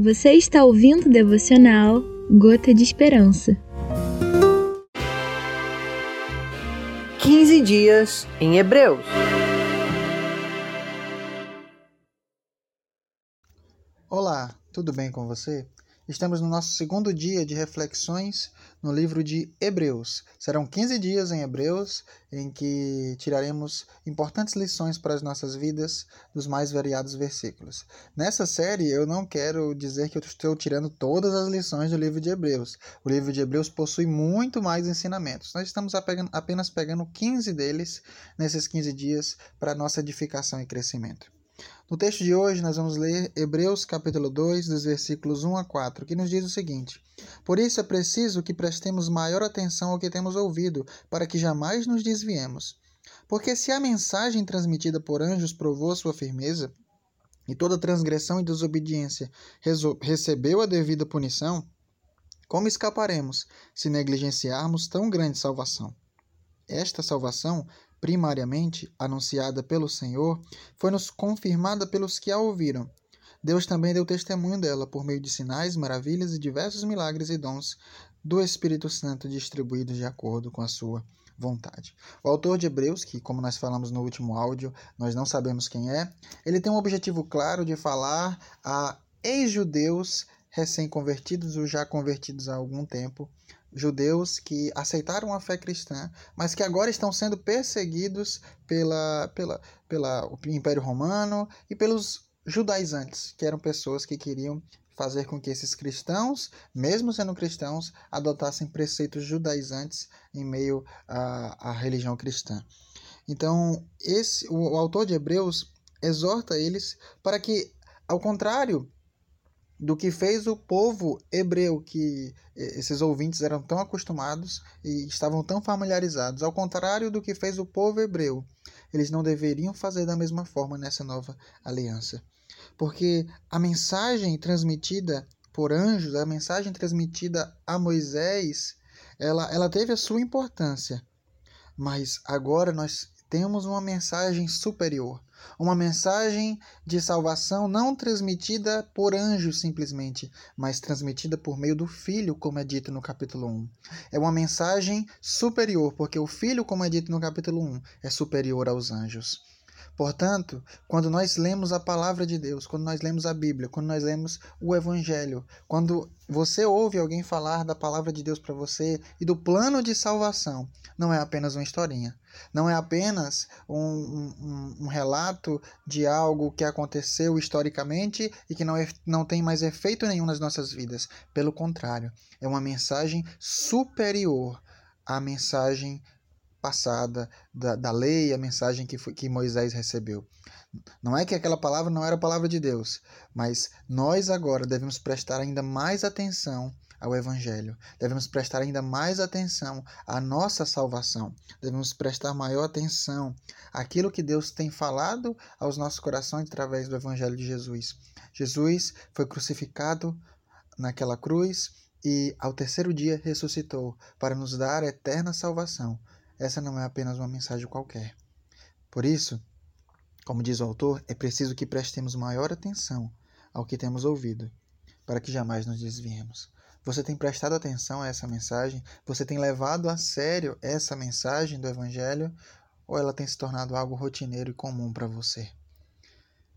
Você está ouvindo o devocional Gota de Esperança. 15 dias em Hebreus. Olá, tudo bem com você? Estamos no nosso segundo dia de reflexões no livro de Hebreus. Serão 15 dias em Hebreus em que tiraremos importantes lições para as nossas vidas dos mais variados versículos. Nessa série, eu não quero dizer que eu estou tirando todas as lições do livro de Hebreus. O livro de Hebreus possui muito mais ensinamentos. Nós estamos apenas pegando 15 deles nesses 15 dias para nossa edificação e crescimento. No texto de hoje, nós vamos ler Hebreus capítulo 2, dos versículos 1 a 4, que nos diz o seguinte: Por isso é preciso que prestemos maior atenção ao que temos ouvido, para que jamais nos desviemos. Porque se a mensagem transmitida por anjos provou sua firmeza, e toda transgressão e desobediência recebeu a devida punição, como escaparemos se negligenciarmos tão grande salvação? Esta salvação primariamente anunciada pelo Senhor, foi-nos confirmada pelos que a ouviram. Deus também deu testemunho dela por meio de sinais, maravilhas e diversos milagres e dons do Espírito Santo distribuídos de acordo com a sua vontade. O autor de Hebreus, que como nós falamos no último áudio, nós não sabemos quem é, ele tem um objetivo claro de falar a ex-judeus recém-convertidos ou já convertidos há algum tempo, judeus que aceitaram a fé cristã, mas que agora estão sendo perseguidos pela, pela, pela Império Romano e pelos judaizantes, que eram pessoas que queriam fazer com que esses cristãos, mesmo sendo cristãos, adotassem preceitos judaizantes em meio à, à religião cristã. Então, esse, o, o autor de Hebreus exorta eles para que, ao contrário do que fez o povo hebreu, que esses ouvintes eram tão acostumados e estavam tão familiarizados. Ao contrário do que fez o povo hebreu, eles não deveriam fazer da mesma forma nessa nova aliança. Porque a mensagem transmitida por anjos, a mensagem transmitida a Moisés, ela, ela teve a sua importância. Mas agora nós temos uma mensagem superior, uma mensagem de salvação não transmitida por anjos simplesmente, mas transmitida por meio do Filho, como é dito no capítulo 1. É uma mensagem superior, porque o Filho, como é dito no capítulo 1, é superior aos anjos. Portanto, quando nós lemos a palavra de Deus, quando nós lemos a Bíblia, quando nós lemos o Evangelho, quando você ouve alguém falar da palavra de Deus para você e do plano de salvação, não é apenas uma historinha, não é apenas um, um, um relato de algo que aconteceu historicamente e que não, é, não tem mais efeito nenhum nas nossas vidas. Pelo contrário, é uma mensagem superior à mensagem passada da, da lei, a mensagem que, foi, que Moisés recebeu. Não é que aquela palavra não era a palavra de Deus, mas nós agora devemos prestar ainda mais atenção ao Evangelho. Devemos prestar ainda mais atenção à nossa salvação. Devemos prestar maior atenção àquilo que Deus tem falado aos nossos corações através do Evangelho de Jesus. Jesus foi crucificado naquela cruz e ao terceiro dia ressuscitou para nos dar eterna salvação essa não é apenas uma mensagem qualquer. Por isso, como diz o autor, é preciso que prestemos maior atenção ao que temos ouvido, para que jamais nos desviemos. Você tem prestado atenção a essa mensagem? Você tem levado a sério essa mensagem do Evangelho? Ou ela tem se tornado algo rotineiro e comum para você?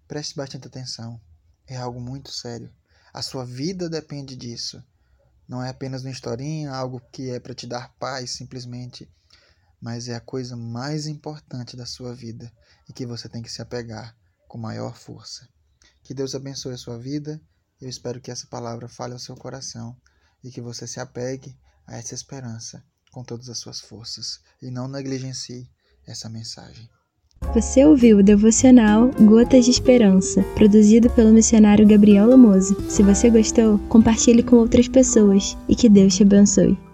Preste bastante atenção. É algo muito sério. A sua vida depende disso. Não é apenas uma historinha, algo que é para te dar paz simplesmente mas é a coisa mais importante da sua vida e que você tem que se apegar com maior força. Que Deus abençoe a sua vida. Eu espero que essa palavra fale ao seu coração e que você se apegue a essa esperança com todas as suas forças e não negligencie essa mensagem. Você ouviu o devocional Gotas de Esperança, produzido pelo missionário Gabriel Lamoso. Se você gostou, compartilhe com outras pessoas e que Deus te abençoe.